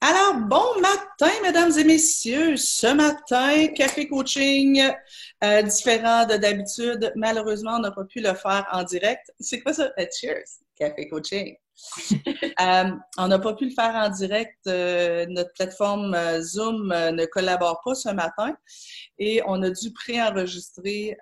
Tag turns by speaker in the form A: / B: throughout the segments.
A: Alors, bon matin, mesdames et messieurs. Ce matin, café coaching euh, différent de d'habitude. Malheureusement, on n'a pas pu le faire en direct. C'est quoi ça? Euh, cheers! Café coaching. Euh, on n'a pas pu le faire en direct. notre plateforme Zoom ne collabore pas ce matin et on a dû préenregistrer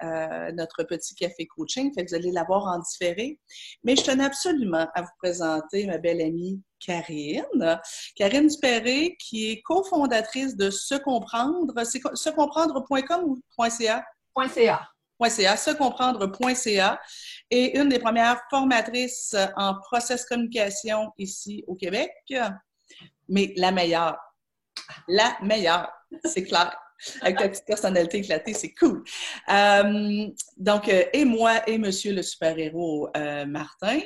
A: notre petit café coaching. Fait que vous allez l'avoir en différé. Mais je tenais absolument à vous présenter ma belle amie Karine. Karine Dupéré, qui est cofondatrice de Se Comprendre. C'est secomprendre.com ou .ca?
B: .ca.
A: .ca, secomprendre.ca et une des premières formatrices en process communication ici au Québec. Mais la meilleure. La meilleure, c'est clair avec ta petite personnalité éclatée, c'est cool. Euh, donc, euh, et moi et monsieur le super-héros euh, Martin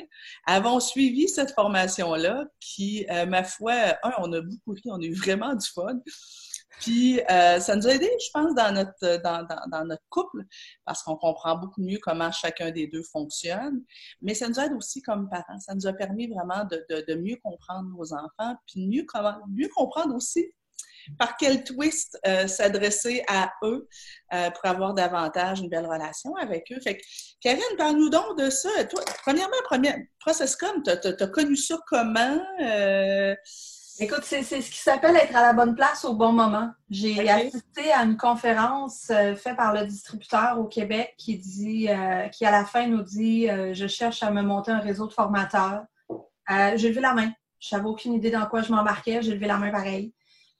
A: avons suivi cette formation-là qui, ma foi, un, on a beaucoup ri, on a eu vraiment du fun. Puis, ça nous a aidé, je pense, dans notre, dans, dans, notre couple, parce qu'on comprend beaucoup mieux comment chacun des deux fonctionne. Mais ça nous aide aussi comme parents. Ça nous a permis vraiment de, de, de mieux comprendre nos enfants, puis mieux, comment, mieux comprendre aussi par quel twist euh, s'adresser à eux euh, pour avoir davantage une belle relation avec eux. Fait que, Karine, parle-nous donc de ça. Toi, premièrement, premier, Processcom, tu as, connu ça comment? Euh?
B: Écoute, c'est ce qui s'appelle être à la bonne place au bon moment. J'ai assisté à une conférence faite par le distributeur au Québec qui dit, qui à la fin nous dit Je cherche à me monter un réseau de formateurs. j'ai levé la main. Je n'avais aucune idée dans quoi je m'embarquais. J'ai levé la main pareil.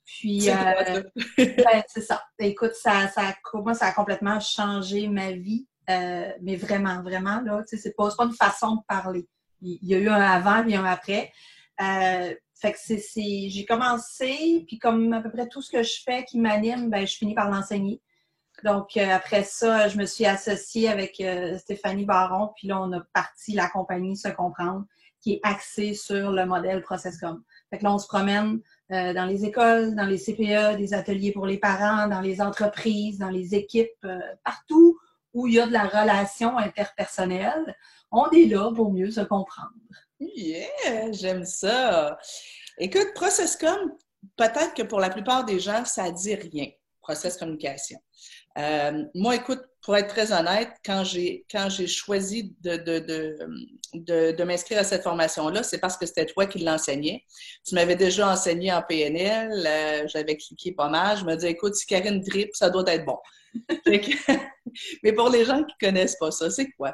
B: Puis, euh, ben, c'est ça. Écoute, ça, ça, moi, ça a complètement changé ma vie, euh, mais vraiment, vraiment, là, tu sais, c'est pas, pas une façon de parler. Il y a eu un avant et un après. Euh, fait que c'est, j'ai commencé, puis comme à peu près tout ce que je fais qui m'anime, ben, je finis par l'enseigner. Donc, après ça, je me suis associée avec Stéphanie Baron, puis là, on a parti la compagnie Se Comprendre, qui est axée sur le modèle ProcessCom. Fait que là, on se promène euh, dans les écoles, dans les CPE, des ateliers pour les parents, dans les entreprises, dans les équipes, euh, partout où il y a de la relation interpersonnelle, on est là pour mieux se comprendre.
A: Yeah, j'aime ça. Écoute, ProcessCom, peut-être que pour la plupart des gens, ça dit rien, process communication. Euh, moi, écoute, pour être très honnête, quand j'ai quand j'ai choisi de, de, de, m'inscrire à cette formation-là, c'est parce que c'était toi qui l'enseignais. Tu m'avais déjà enseigné en PNL, euh, j'avais cliqué pas mal. Je me dis, écoute, si Karine drip, ça doit être bon. Mais pour les gens qui connaissent pas ça, c'est quoi?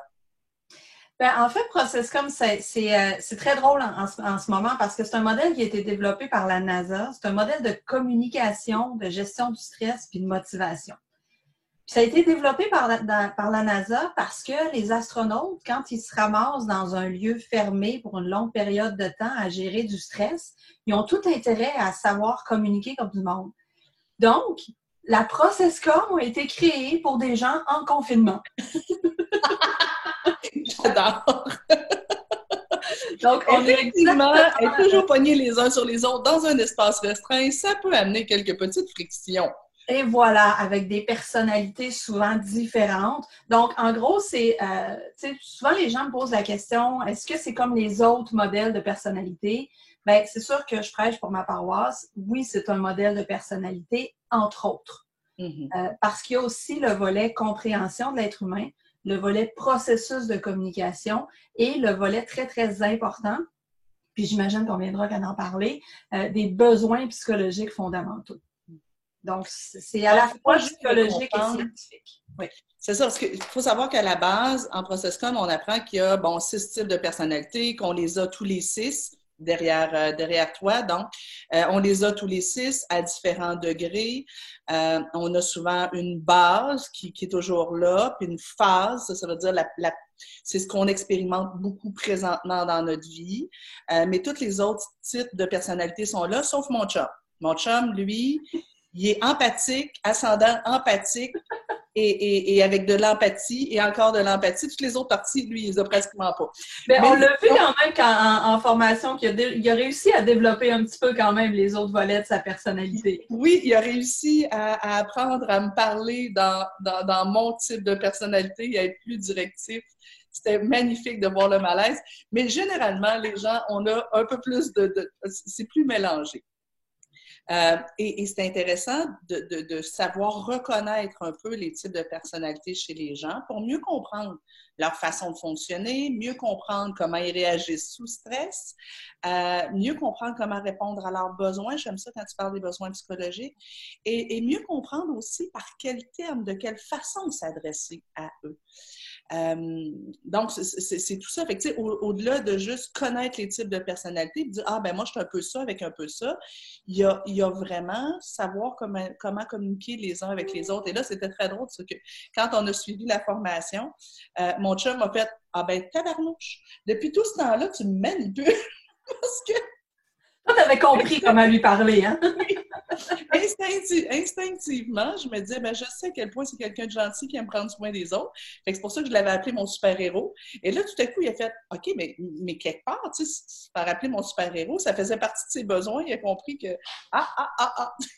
B: Ben, en fait, ProcessCom, euh, c'est très drôle en, ce moment parce que c'est un modèle qui a été développé par la NASA. C'est un modèle de communication, de gestion du stress puis de motivation ça a été développé par la, par la NASA parce que les astronautes, quand ils se ramassent dans un lieu fermé pour une longue période de temps à gérer du stress, ils ont tout intérêt à savoir communiquer comme du monde. Donc, la ProcessCom a été créée pour des gens en confinement.
A: J'adore. Donc, on Effectivement, est toujours pognés les uns sur les autres dans un espace restreint, ça peut amener quelques petites frictions.
B: Et voilà, avec des personnalités souvent différentes. Donc, en gros, c'est, euh, souvent les gens me posent la question, est-ce que c'est comme les autres modèles de personnalité? Bien, c'est sûr que je prêche pour ma paroisse. Oui, c'est un modèle de personnalité, entre autres. Mm-hmm. Euh, parce qu'il y a aussi le volet compréhension de l'être humain, le volet processus de communication et le volet très, très important, puis j'imagine qu'on viendra en parler, euh, des besoins psychologiques fondamentaux. Donc, c'est à la fois psychologique et scientifique.
A: Oui. C'est ça, parce qu'il faut savoir qu'à la base, en ProcessCom, on apprend qu'il y a bon, six types de personnalités, qu'on les a tous les six derrière, euh, derrière toi. Donc, euh, on les a tous les six à différents degrés. Euh, on a souvent une base qui, qui, est toujours là, puis une phase, ça, veut dire la, c'est ce qu'on expérimente beaucoup présentement dans notre vie. mais tous les autres types de personnalités sont là, sauf mon chum. Mon chum, lui, il est empathique, ascendant empathique et, avec de l'empathie et encore de l'empathie. Toutes les autres parties, lui, il les a pratiquement pas.
B: Ben, Mais, on l'a vu quand même en, formation qu'il a, a, réussi à développer un petit peu quand même les autres volets de sa personnalité.
A: Oui, il a réussi à, apprendre à me parler dans, dans, mon type de personnalité et à être plus directif c'était magnifique de voir le malaise. Mais généralement, les gens, on a un peu plus de... de c'est plus mélangé. Euh, et, c'est intéressant de, savoir reconnaître un peu les types de personnalités chez les gens pour mieux comprendre leur façon de fonctionner, mieux comprendre comment ils réagissent sous stress, euh, mieux comprendre comment répondre à leurs besoins. J'aime ça quand tu parles des besoins psychologiques. Et, et mieux comprendre aussi par quel terme, de quelle façon s'adresser à eux. Euh, donc, c'est tout ça. Fait au-delà de juste connaître les types de personnalités, dire Ah, ben moi, je suis un peu ça avec un peu ça, il y a, y a vraiment savoir comment, comment communiquer les uns avec les autres. Et là, c'était très drôle, parce que quand on a suivi la formation, euh, mon chum m'a fait Ah, ben, tabarnouche, depuis tout ce temps-là, tu me manipules. parce que
B: toi, tu avais compris comment lui parler, hein?
A: instinctivement, je me disais, ben, je sais à quel point c'est quelqu'un de gentil qui aime prendre soin des autres. c'est pour ça que je l'avais appelé mon super-héros. Et là, tout à coup, il a fait, OK, mais, mais quelque part, tu sais, par appeler mon super-héros, ça faisait partie de ses besoins. Il a compris que, ah, ah, ah, ah.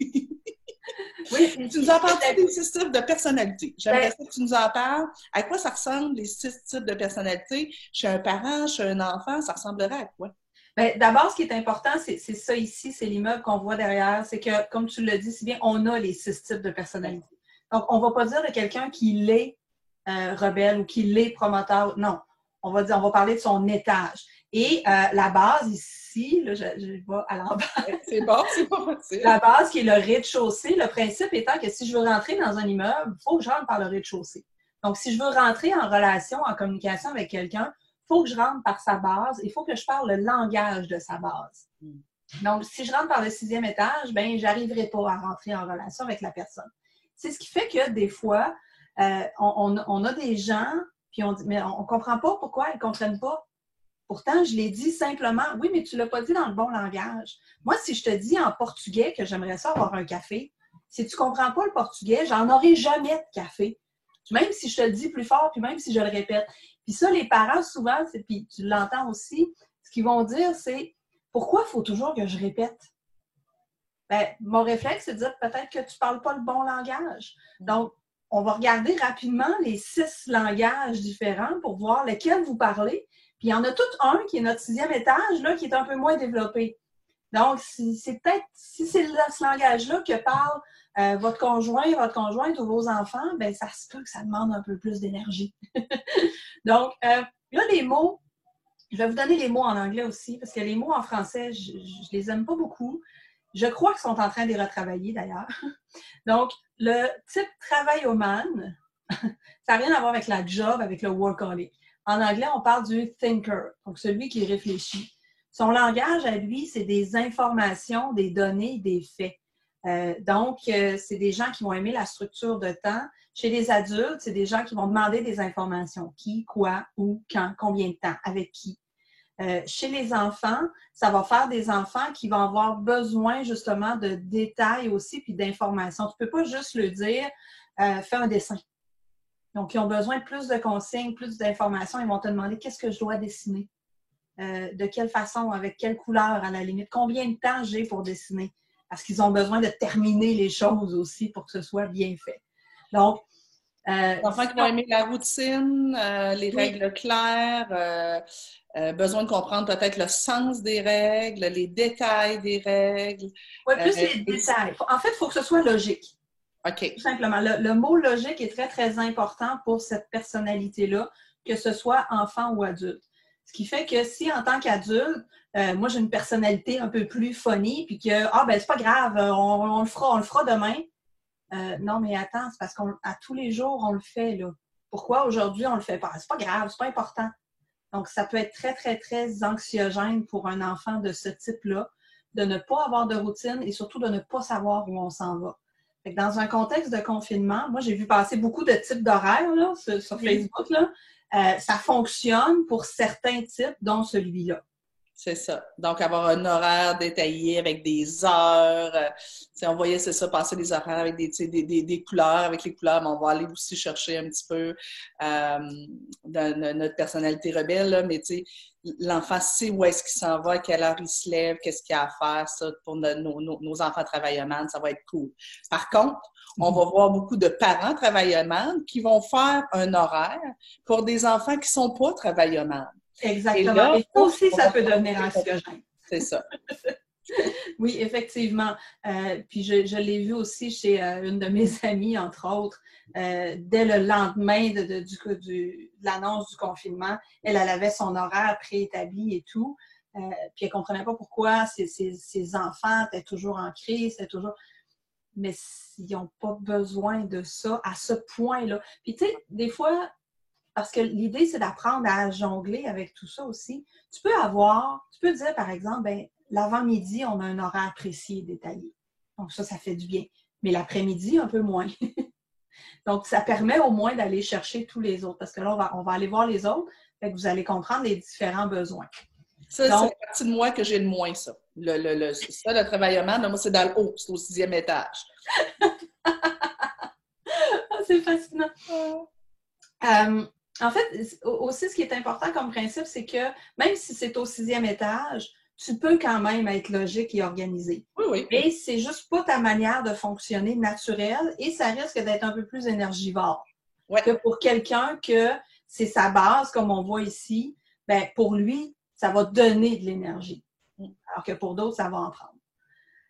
A: oui, tu nous en parles des six types de personnalité. J'aimerais ben que tu nous en parles. À quoi ça ressemble, les six types de personnalité? Chez un parent, chez un enfant, ça ressemblerait à quoi?
B: Ben, d'abord, ce qui est important, c'est ça ici, c'est l'immeuble qu'on voit derrière. C'est que, comme tu le dis si bien, on a les six types de personnalités. Donc, on ne va pas dire de quelqu'un qui l'est euh, rebelle ou qui l'est promoteur. Non. On va dire, on va parler de son étage. Et euh, la base ici, là, je, vais à l'envers.
A: C'est bon, c'est pas possible.
B: La base qui est le rez-de-chaussée, le principe étant que si je veux rentrer dans un immeuble, il faut que je rentre par le rez-de-chaussée. Donc, si je veux rentrer en relation, en communication avec quelqu'un, faut que je rentre par sa base, il faut que je parle le langage de sa base. Hmm. Donc, si je rentre par le sixième étage, ben, j'arriverai pas à rentrer en relation avec la personne. C'est ce qui fait que des fois, euh, on, a des gens, puis on dit, mais on, ne comprend pas pourquoi ils comprennent pas. Pourtant, je l'ai dit simplement, oui, mais tu l'as pas dit dans le bon langage. Moi, si je te dis en portugais que j'aimerais ça avoir un café, si tu comprends pas le portugais, j'en aurai jamais de café. Même si je te le dis plus fort, puis même si je le répète. Puis ça, les parents, souvent, puis tu l'entends aussi, ce qu'ils vont dire, c'est pourquoi il faut toujours que je répète? Ben, mon réflexe, c'est de dire peut-être que tu ne parles pas le bon langage. Donc, on va regarder rapidement les six langages différents pour voir lequel vous parlez. Puis il y en a tout un qui est notre sixième étage, là, qui est un peu moins développé. Donc, c'est peut-être, si c'est ce langage-là que parle euh, votre conjoint, votre conjointe ou vos enfants, ben ça se peut que ça demande un peu plus d'énergie. Donc, euh, a des mots, je vais vous donner les mots en anglais aussi, parce que les mots en français, je, ne les aime pas beaucoup. Je crois qu'ils sont en train de les retravailler d'ailleurs. Donc, le type travail-man, ça n'a rien à voir avec la job, avec le workaholic. En anglais, on parle du thinker, donc celui qui réfléchit. Son langage à lui, c'est des informations, des données, des faits. Euh, donc, euh, c'est des gens qui vont aimer la structure de temps. Chez les adultes, c'est des gens qui vont demander des informations. Qui, quoi, où, quand, combien de temps, avec qui. Euh, chez les enfants, ça va faire des enfants qui vont avoir besoin justement de détails aussi, puis d'informations. Tu ne peux pas juste le dire, fais un dessin. Donc, ils ont besoin de plus de consignes, plus d'informations. Ils vont te demander qu'est-ce que je dois dessiner? De quelle façon, avec quelle couleur à la limite, combien de temps j'ai pour dessiner? Parce qu'ils ont besoin de terminer les choses aussi pour que ce soit bien fait. Donc,
A: euh, les enfants qui vont aimer la routine, euh, les règles claires, besoin de comprendre peut-être le sens des règles, les détails des règles.
B: Oui, plus les détails. En fait, il faut que ce soit logique.
A: OK.
B: Tout simplement. le, mot logique est très, très important pour cette personnalité-là, que ce soit enfant ou adulte. Ce qui fait que si en tant qu'adulte, euh, moi j'ai une personnalité un peu plus funny, puis que ah ben c'est pas grave, on, le fera, on le fera demain. Euh, non, mais attends, c'est parce qu'à tous les jours, on le fait là. Pourquoi aujourd'hui on le fait pas? C'est pas grave, c'est pas important. Donc, ça peut être très, très, très anxiogène pour un enfant de ce type-là, de ne pas avoir de routine et surtout de ne pas savoir où on s'en va. dans un contexte de confinement, moi, j'ai vu passer beaucoup de types d'horaires sur, Facebook. Là. Euh, ça fonctionne pour certains types, dont celui-là.
A: C'est ça. Donc, avoir un horaire détaillé avec des heures. Euh, on voyait, c'est ça, passer des horaires avec des, des, des, couleurs. Avec les couleurs, mais on va aller aussi chercher un petit peu euh, notre personnalité rebelle. mais tu sais, l'enfant sait où est-ce qu'il s'en va, à quelle heure il se lève, qu'est-ce qu'il a à faire. Ça, pour nos, nos, enfants travaillements, ça va être cool. Par contre, on va voir beaucoup de parents travaillements qui vont faire un horaire pour des enfants qui ne sont pas travaillements.
B: Exactement. Et, ça aussi, ça peut devenir anxiogène.
A: C'est ça.
B: oui, effectivement. Euh, puis je, l'ai vu aussi chez euh, une de mes amies, entre autres, euh, dès le lendemain de, de, du, l'annonce du confinement, elle, elle avait son horaire préétabli et tout. puis elle ne comprenait pas pourquoi ses, ses, enfants étaient toujours en crise, étaient toujours. Mais ils n'ont pas besoin de ça à ce point-là. Puis tu sais, des fois, parce que l'idée, c'est d'apprendre à jongler avec tout ça aussi. Tu peux avoir, tu peux dire par exemple, ben, l'avant-midi, on a un horaire précis et détaillé. Donc ça, ça fait du bien. Mais l'après-midi, un peu moins. Donc, ça permet au moins d'aller chercher tous les autres. Parce que là, on va, on va aller voir les autres. Fait que vous allez comprendre les différents besoins.
A: Ça, c'est la partie de moi que j'ai le moins, ça. Le, le, le ça, le travaillement, moi, c'est dans le haut, c'est au sixième étage.
B: Ah, c'est fascinant. Euh, en fait, aussi, ce qui est important comme principe, c'est que même si c'est au sixième étage, tu peux quand même être logique et organisé.
A: Oui, oui.
B: Et c'est juste pas ta manière de fonctionner naturelle et ça risque d'être un peu plus énergivore que pour quelqu'un que c'est sa base, comme on voit ici. Ben, pour lui, ça va donner de l'énergie. Alors que pour d'autres, ça va en prendre.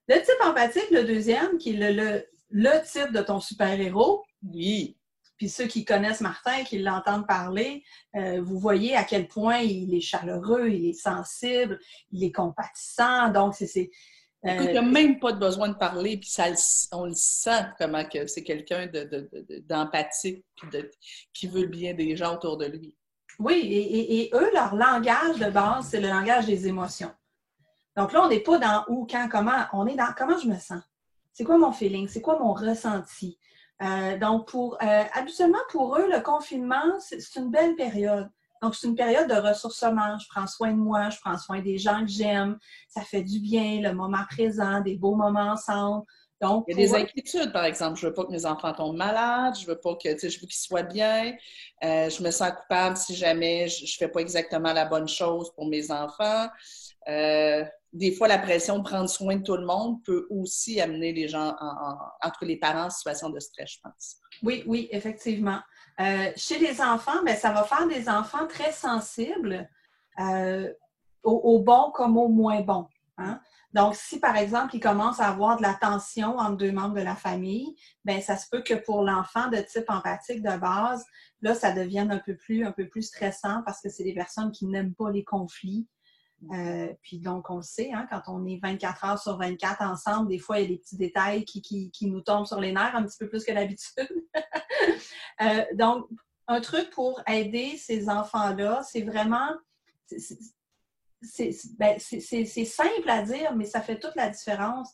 B: Le type empathique, le deuxième, qui est le, le type de ton super-héros.
A: Oui.
B: Puis ceux qui connaissent Martin, qui l'entendent parler, euh, vous voyez à quel point il est chaleureux, il est sensible, il est compatissant. Donc, c'est.
A: Euh, il n'y a même pas de besoin de parler, puis ça, on le sent comment que c'est quelqu'un d'empathique, de, qui veut le bien des gens autour de lui.
B: Oui, et, et eux, leur langage de base, c'est le langage des émotions. Donc là, on n'est pas dans où, quand, comment, on est dans comment je me sens? C'est quoi mon feeling? C'est quoi mon ressenti? Euh, donc, pour, euh, habituellement, pour eux, le confinement, c'est une belle période. Donc, c'est une période de ressourcement. Je prends soin de moi, je prends soin des gens que j'aime. Ça fait du bien, le moment présent, des beaux moments ensemble. Donc,
A: Il y a des inquiétudes, par exemple. Je veux pas que mes enfants tombent malades, je veux pas que, tu sais, je veux qu'ils soient bien. Euh, je me sens coupable si jamais je, ne fais pas exactement la bonne chose pour mes enfants. Euh, des fois, la pression de prendre soin de tout le monde peut aussi amener les gens, entre les parents, en situation de stress, je pense.
B: Oui, oui, effectivement. Euh, chez les enfants, bien, ça va faire des enfants très sensibles euh, au, bon comme au moins bon. Hein. Donc, si par exemple, il commence à avoir de la tension entre deux membres de la famille, bien, ça se peut que pour l'enfant de type empathique de base, là, ça devienne un peu plus, un peu plus stressant parce que c'est des personnes qui n'aiment pas les conflits, euh, puis donc, on le sait, hein, quand on est 24 heures sur 24 ensemble, des fois, il y a des petits détails qui, nous tombent sur les nerfs un petit peu plus que d'habitude. Euh, donc, un truc pour aider ces enfants-là, c'est vraiment... Ben, c'est simple à dire, mais ça fait toute la différence.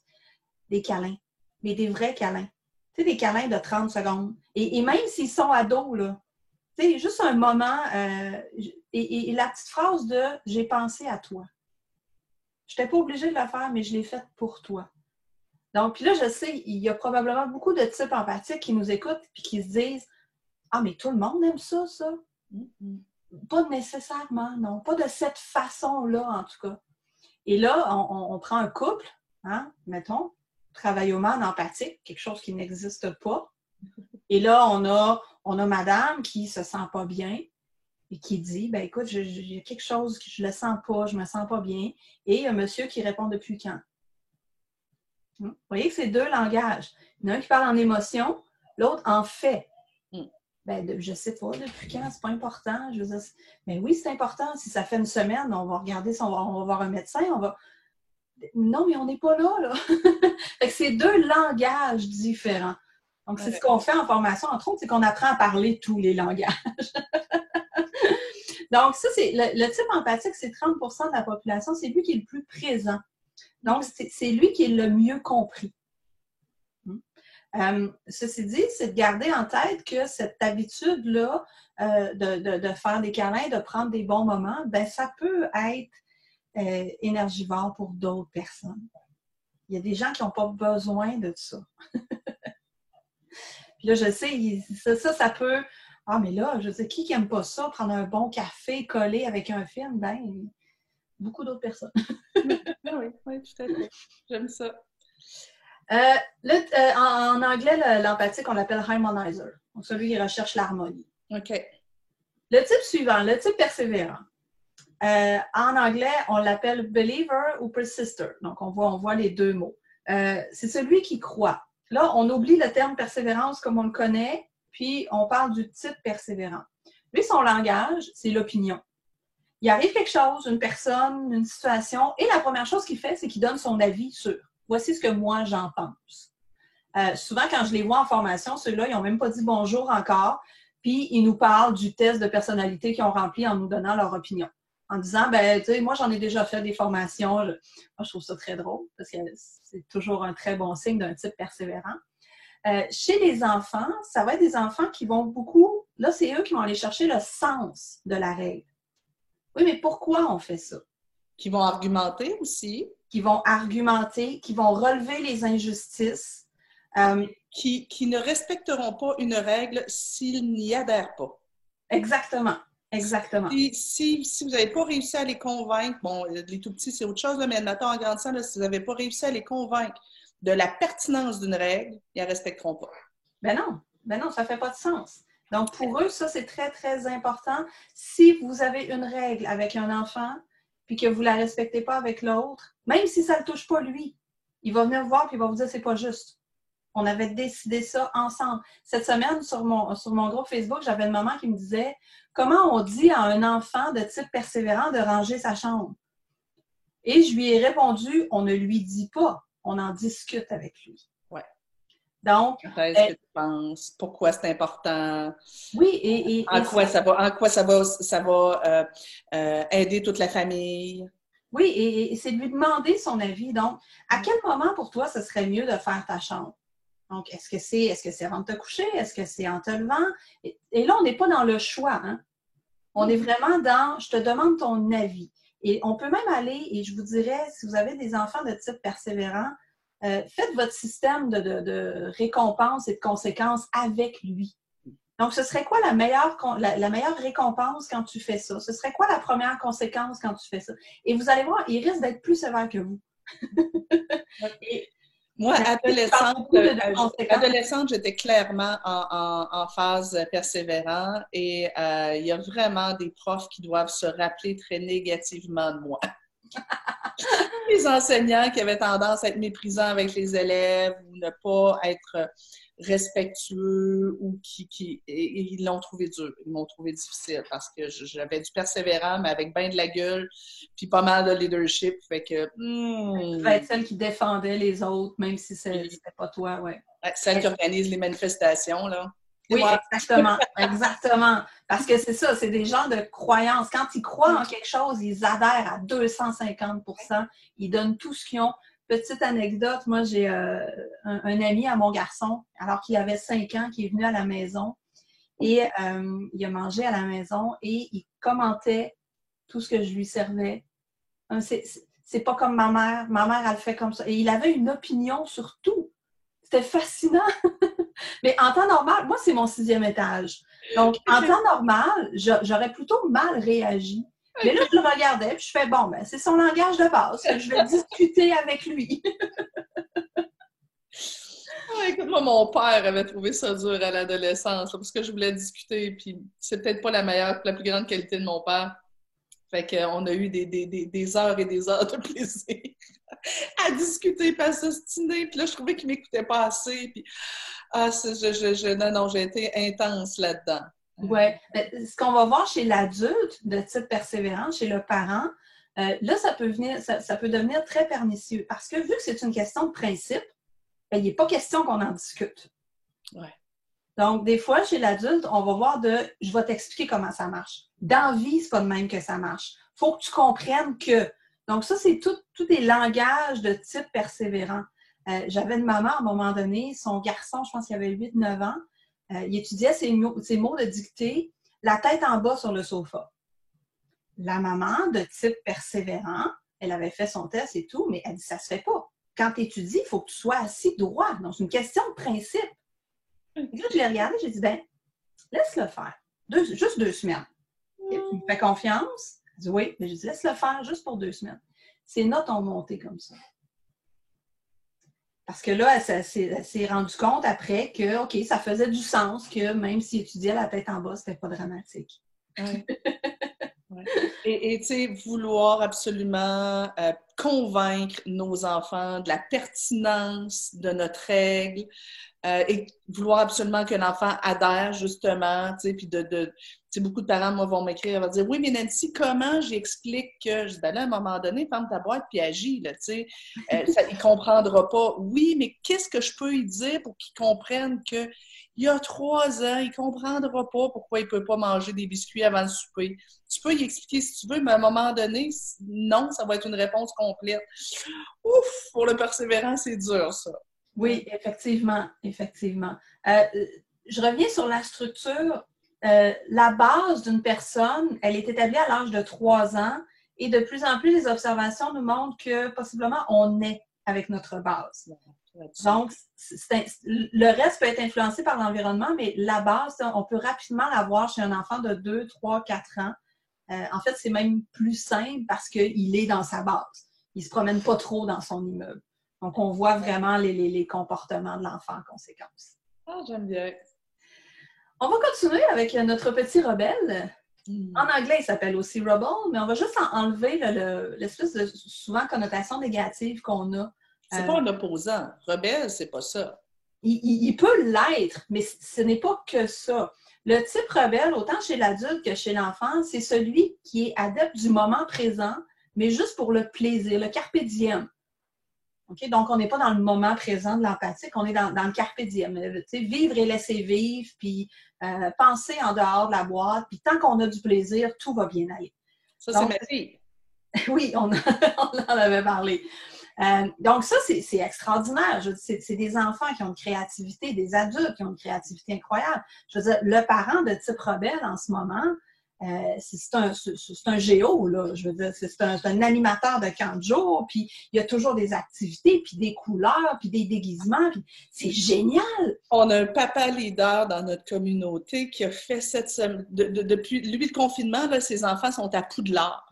B: Des câlins, mais des vrais câlins. Tu sais, des câlins de 30 secondes. Et même s'ils sont ados, là, tu sais, juste un moment, euh, et, la petite phrase de J'ai pensé à toi. Je n'étais pas obligée de le faire, mais je l'ai faite pour toi. Donc, puis là, je sais, il y a probablement beaucoup de types empathiques qui nous écoutent et qui se disent Ah, mais tout le monde aime ça, ça. Pas nécessairement, non. Pas de cette façon-là, en tout cas. Et là, on, prend un couple, hein, mettons, travaillons en empathique, quelque chose qui n'existe pas. Et là, on a on a madame qui se sent pas bien et qui dit ben écoute, il y a quelque chose que je le sens pas, je me sens pas bien. Et il y a monsieur qui répond depuis quand? Hmm? Vous voyez que c'est deux langages. Il y en a un qui parle en émotion, l'autre en fait. Hmm. Ben, je sais pas depuis quand, c'est pas important. Je mais oui, c'est important. Si ça fait une semaine, on va regarder, on va, on va voir un médecin, on va. Non, mais on n'est pas là, là. c'est deux langages différents. Donc, c'est ce qu'on fait en formation, entre autres, c'est qu'on apprend à parler tous les langages. Donc, ça, c'est le, type empathique, c'est 30% de la population, c'est lui qui est le plus présent. Donc, c'est lui qui est le mieux compris. Hmm? Euh, ceci dit, c'est de garder en tête que cette habitude-là euh, de, faire des câlins, de prendre des bons moments, ben ça peut être euh, énergivore pour d'autres personnes. Il y a des gens qui n'ont pas besoin de ça. Puis là, je sais, ça, ça, peut. Ah, mais là, je sais, qui n'aime pas ça, prendre un bon café collé avec un film? Ben, beaucoup d'autres personnes.
A: Ah oui, oui, tout à fait. J'aime ça.
B: Euh, euh, en, anglais, l'empathique, on l'appelle harmonizer. Donc, celui qui recherche l'harmonie.
A: OK.
B: Le type suivant, le type persévérant. Euh, en anglais, on l'appelle believer ou persister. Donc, on voit, on voit les deux mots. c'est celui qui croit. Là, on oublie le terme persévérance comme on le connaît, puis on parle du type persévérant. Lui, son langage, c'est l'opinion il arrive quelque chose, une personne, une situation, et la première chose qu'il fait, c'est qu'il donne son avis sur voici ce que moi j'en pense. Euh, souvent, quand je les vois en formation, ceux-là, ils n'ont même pas dit bonjour encore, puis ils nous parlent du test de personnalité qu'ils ont rempli en nous donnant leur opinion. En disant, ben, tu sais, moi, j'en ai déjà fait des formations. moi, je trouve ça très drôle parce que c'est toujours un très bon signe d'un type persévérant. Euh, chez les enfants, ça va être des enfants qui vont beaucoup, là, c'est eux qui vont aller chercher le sens de la règle. Oui, mais pourquoi on fait ça?
A: Qui vont argumenter aussi.
B: Qui vont argumenter, qui vont relever les injustices.
A: Euh, qui, ne respecteront pas une règle s'ils n'y adhèrent pas.
B: Exactement. Exactement.
A: Si, vous n'avez pas réussi à les convaincre, bon, les tout petits, c'est autre chose, mais maintenant, en grandissant, si vous n'avez pas réussi à les convaincre de la pertinence d'une règle, ils ne la respecteront pas.
B: Ben non, ben non, ça ne fait pas de sens. Donc, pour eux, ça, c'est très, très important. Si vous avez une règle avec un enfant, puis que vous ne la respectez pas avec l'autre, même si ça ne le touche pas lui, il va venir vous voir puis il va vous dire c'est pas juste. On avait décidé ça ensemble. Cette semaine, sur mon, sur mon groupe Facebook, j'avais une maman qui me disait Comment on dit à un enfant de type persévérant de ranger sa chambre? Et je lui ai répondu On ne lui dit pas, on en discute avec lui.
A: Donc, qu'est-ce que euh, tu penses? Pourquoi c'est important?
B: Oui, et,
A: en, quoi ça va, en quoi ça va, ça va euh, euh, aider toute la famille?
B: Oui, et, c'est de lui demander son avis. Donc, à quel moment pour toi ce serait mieux de faire ta chambre? Donc, est-ce que c'est est-ce que c'est avant de te coucher? Est-ce que c'est en te levant? Et, là, on n'est pas dans le choix. Hein? On est vraiment dans je te demande ton avis. Et on peut même aller, et je vous dirais, si vous avez des enfants de type persévérant, euh, faites votre système de, récompense et de conséquences avec lui. Donc, ce serait quoi la meilleure, la, meilleure récompense quand tu fais ça? Ce serait quoi la première conséquence quand tu fais ça? Et vous allez voir, il risque d'être plus sévère que vous.
A: Moi, adolescente, euh, adolescente j'étais clairement en, phase persévérante et euh, il y a vraiment des profs qui doivent se rappeler très négativement de moi. les enseignants qui avaient tendance à être méprisants avec les élèves ou ne pas être respectueux ou qui, qui ils l'ont trouvé dur, ils m'ont trouvé difficile parce que j'avais du persévérant, mais avec bien de la gueule, puis pas mal de leadership. Fait que.
B: Hmm. Être celle qui défendait les autres, même si c'était pas toi, ouais.
A: Celle qui organise les manifestations, là.
B: Oui, exactement, exactement. Parce que c'est ça, c'est des gens de croyance. Quand ils croient en quelque chose, ils adhèrent à 250% Ils donnent tout ce qu'ils ont. Petite anecdote, moi j'ai euh, un, ami à mon garçon, alors qu'il avait 5 ans, qui est venu à la maison et euh, il a mangé à la maison et il commentait tout ce que je lui servais. Euh, c'est pas comme ma mère. Ma mère, elle fait comme ça. Et il avait une opinion sur tout. C'était fascinant. Mais en temps normal, moi, c'est mon sixième étage. Donc, en temps normal, j'aurais plutôt mal réagi. Mais là, je le regardais, puis je fais, bon, ben, c'est son langage de base, je vais discuter avec lui.
A: écoute, moi, mon père avait trouvé ça dur à l'adolescence, parce que je voulais discuter, puis c'est peut-être pas la meilleure, la plus grande qualité de mon père. Fait qu'on a eu des, des, des, heures et des heures de plaisir à discuter, puis à s'ostiner. Puis là, je trouvais qu'il m'écoutait pas assez. Puis, ah, je, non, non, j'ai été intense là-dedans.
B: Oui. Ce qu'on va voir chez l'adulte de type persévérant, chez le parent, euh, là, ça peut, venir, ça, peut devenir très pernicieux. Parce que vu que c'est une question de principe, ben, il n'est pas question qu'on en discute.
A: Ouais.
B: Donc, des fois, chez l'adulte, on va voir de je vais t'expliquer comment ça marche. Dans vie, c'est pas de même que ça marche. Il faut que tu comprennes que. Donc, ça, c'est tout, tous des langages de type persévérant. Euh, j'avais une maman à un moment donné, son garçon, je pense qu'il avait 8-9 ans, euh, il étudiait ses mots, ses mots de dictée, la tête en bas sur le sofa. La maman, de type persévérant, Elle avait fait son test et tout, mais elle dit, ça se fait pas. Quand tu étudies, il faut que tu sois assis droit. Donc, c'est une question de principe. Et là, je l'ai regardé, j'ai dit, ben, laisse-le faire. juste deux semaines. tu me fais confiance? Elle dit, oui, mais je dis, laisse-le faire juste pour deux semaines. Ses notes ont monté comme ça. Parce que là, elle, s'est rendue compte après que, OK, ça faisait du sens que même s'il étudiait la tête en bas, c'était pas dramatique.
A: Et tu sais, vouloir absolument euh, convaincre nos enfants de la pertinence de notre règle, euh, et vouloir absolument que l'enfant adhère justement, tu sais, puis de, de beaucoup de parents, vont m'écrire, vont dire, oui, mais Nancy, comment j'explique que, je dis, ben à un moment donné, ferme ta boîte puis agis, là, tu sais, euh, il comprendra pas. Oui, mais qu'est-ce que je peux lui dire pour qu'il comprenne que il y a trois ans, il comprendra pas pourquoi il peut pas manger des biscuits avant le souper. Tu peux y expliquer si tu veux, mais à un moment donné, non, ça va être une réponse complète. Ouf, pour le persévérant, c'est dur, ça.
B: Oui, effectivement, effectivement. Euh, je reviens sur la structure. Euh, la base d'une personne, elle est établie à l'âge de trois ans et de plus en plus, les observations nous montrent que possiblement on est avec notre base. Donc, le reste peut être influencé par l'environnement, mais la base, on peut rapidement l'avoir chez un enfant de 2, 3, 4 ans. Euh, en fait, c'est même plus simple parce qu'il est dans sa base. Il ne se promène pas trop dans son immeuble. Donc, on voit vraiment les, comportements de l'enfant en conséquence.
A: Ah.
B: On va continuer avec notre petit rebelle. Hmm. En anglais, il s'appelle aussi rebel, mais on va juste enlever l'espèce de souvent connotation négative qu'on a.
A: C'est pas un opposant. Rebelle, c'est pas ça.
B: Il, peut l'être, mais ce n'est pas que ça. Le type rebelle, autant chez l'adulte que chez l'enfant, c'est celui qui est adepte du moment présent, mais juste pour le plaisir, le carpe diem. Donc, on n'est pas dans le moment présent de l'empathique, on est dans, le carpe diem. Vivre et laisser vivre, puis euh, penser en dehors de la boîte, puis tant qu'on a du plaisir, tout va bien aller.
A: Ça, c'est ma fille.
B: oui, on, en avait parlé. Euh, donc, ça, c'est extraordinaire. C'est des enfants qui ont une créativité, des adultes qui ont une créativité incroyable. Je veux dire, le parent de type rebelle en ce moment, euh, c'est un, géo, là. Je veux dire, c'est un, animateur de camp de jour, puis il y a toujours des activités, puis des couleurs, puis des déguisements, c'est génial!
A: On a un papa leader dans notre communauté qui a fait cette semaine, depuis lui, le confinement, là, ses enfants sont à Poudlard.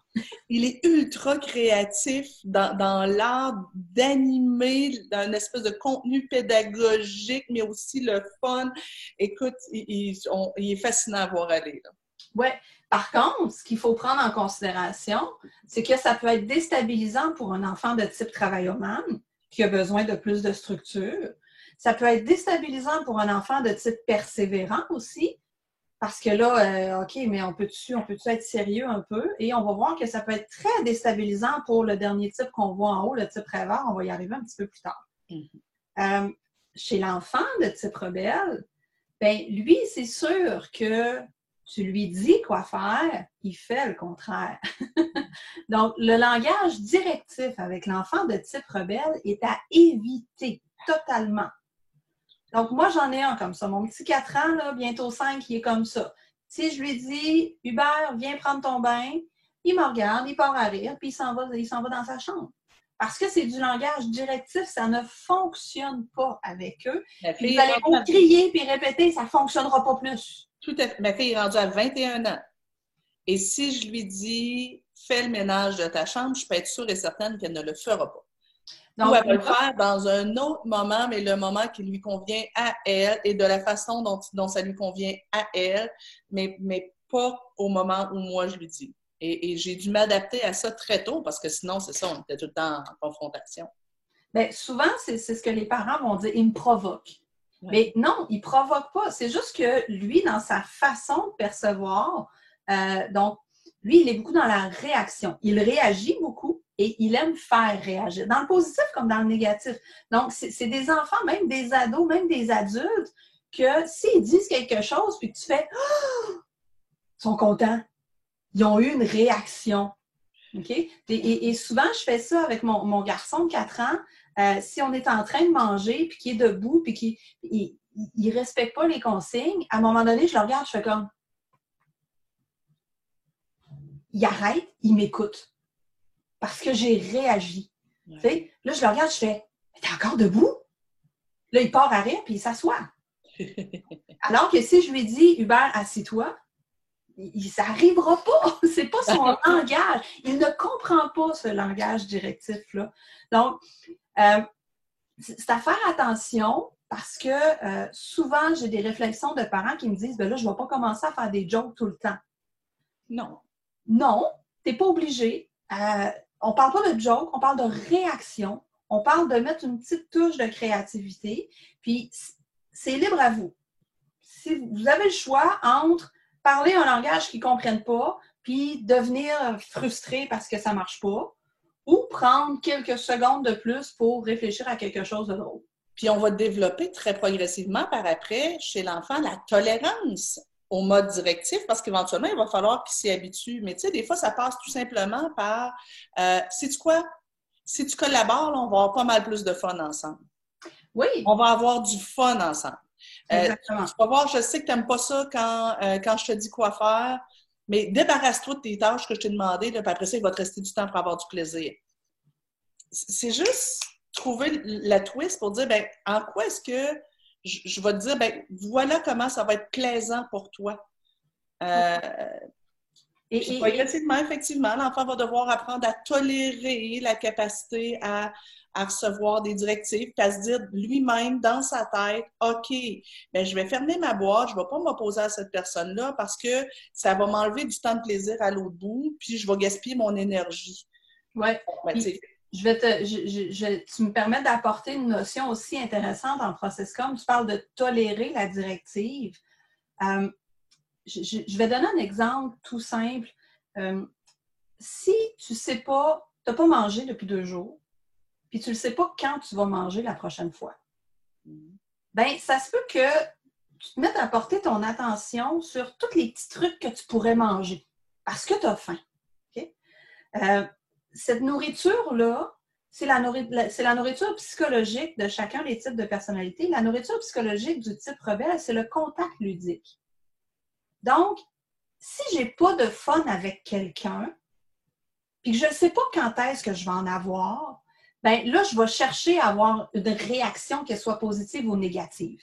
A: Il est ultra créatif dans, dans l'art d'animer un espèce de contenu pédagogique, mais aussi le fun. Écoute, il, il est fascinant à voir aller. Là.
B: Oui. Par contre, ce qu'il faut prendre en considération, c'est que ça peut être déstabilisant pour un enfant de type travaillomane qui a besoin de plus de structure. Ça peut être déstabilisant pour un enfant de type persévérant aussi, parce que là, euh, OK, mais on peut-tu peut être sérieux un peu? Et on va voir que ça peut être très déstabilisant pour le dernier type qu'on voit en haut, le type rêveur. On va y arriver un petit peu plus tard. Mm-hmm. Euh, chez l'enfant de type rebelle, ben lui, c'est sûr que tu lui dis quoi faire, il fait le contraire. Donc, le langage directif avec l'enfant de type rebelle est à éviter totalement. Donc, moi, j'en ai un comme ça. Mon petit 4 ans, là, bientôt 5, il est comme ça. Si je lui dis, Hubert, viens prendre ton bain, il me regarde, il part à rire, puis il s'en va, il s'en va dans sa chambre. Parce que c'est du langage directif, ça ne fonctionne pas avec eux. Ils vont crier puis répéter, ça ne fonctionnera pas plus.
A: Tout à fait. Ma fille est rendue à 21 ans. Et si je lui dis fais le ménage de ta chambre, je peux être sûre et certaine qu'elle ne le fera pas. Donc, Ou elle va le faire dans un autre moment, mais le moment qui lui convient à elle et de la façon dont, dont ça lui convient à elle, mais, mais pas au moment où moi je lui dis. Et, j'ai dû m'adapter à ça très tôt parce que sinon, c'est ça, on était tout le temps en confrontation.
B: Bien, souvent, c'est ce que les parents vont dire, ils me provoquent. Mais non, il ne provoque pas. C'est juste que lui, dans sa façon de percevoir, euh, donc, lui, il est beaucoup dans la réaction. Il réagit beaucoup et il aime faire réagir, dans le positif comme dans le négatif. Donc, c'est des enfants, même des ados, même des adultes, que s'ils disent quelque chose, puis que tu fais oh! ils sont contents. Ils ont eu une réaction. OK? Et, souvent, je fais ça avec mon, mon garçon de 4 ans. Euh, si on est en train de manger, puis qu'il est debout, puis qu'il ne respecte pas les consignes, à un moment donné, je le regarde, je fais comme. Il arrête, il m'écoute. parce que j'ai réagi. Là, je le regarde, je fais T'es encore debout? Là, il part à rire, puis il s'assoit. Alors que si je lui dis Hubert, assis-toi, ça n'arrivera pas. C'est pas son langage. Il ne comprend pas ce langage directif-là. Donc, euh, c'est à faire attention parce que euh, souvent, j'ai des réflexions de parents qui me disent ben là, je ne vais pas commencer à faire des jokes tout le temps.
A: Non.
B: Non, tu n'es pas obligé. Euh, on ne parle pas de joke, on parle de réaction. On parle de mettre une petite touche de créativité. Puis, c'est libre à vous. Si vous avez le choix entre parler un langage qu'ils ne comprennent pas, puis devenir frustré parce que ça ne marche pas, ou prendre quelques secondes de plus pour réfléchir à quelque chose de drôle.
A: Puis on va développer très progressivement par après chez l'enfant la tolérance au mode directif parce qu'éventuellement, il va falloir qu'il s'y habitue. Mais tu sais, des fois, ça passe tout simplement par euh, sais-tu quoi? Si tu collabores, on va avoir pas mal plus de fun ensemble.
B: Oui.
A: On va avoir du fun ensemble. Euh, Exactement. tu vas voir, je sais que tu n'aimes pas ça quand, euh, quand je te dis quoi faire, mais débarrasse-toi de tes tâches que je t'ai demandées, puis après ça, il va te rester du temps pour avoir du plaisir. C'est juste trouver la twist pour dire, ben, en quoi est-ce que je, vais te dire, ben, voilà comment ça va être plaisant pour toi. Euh, et, effectivement, l'enfant va devoir apprendre à tolérer la capacité à, recevoir des directives, à se dire lui-même dans sa tête, OK, ben, je vais fermer ma boîte, je ne vais pas m'opposer à cette personne-là parce que ça va m'enlever du temps de plaisir à l'autre bout, puis je vais gaspiller mon énergie.
B: Oui. Ben, je vais te, je, tu me permets d'apporter une notion aussi intéressante en process comme tu parles de tolérer la directive. Euh, je, vais donner un exemple tout simple. Euh, si tu ne sais pas, tu n'as pas mangé depuis deux jours, puis tu ne sais pas quand tu vas manger la prochaine fois, bien, ça se peut que tu te mettes à porter ton attention sur tous les petits trucs que tu pourrais manger parce que tu as faim. Euh, cette nourriture-là, c'est la, la, nourriture psychologique de chacun des types de personnalités. La nourriture psychologique du type rebelle, c'est le contact ludique. Donc, si je n'ai pas de fun avec quelqu'un, puis que je ne sais pas quand est-ce que je vais en avoir, ben là, je vais chercher à avoir une réaction, qu'elle soit positive ou négative.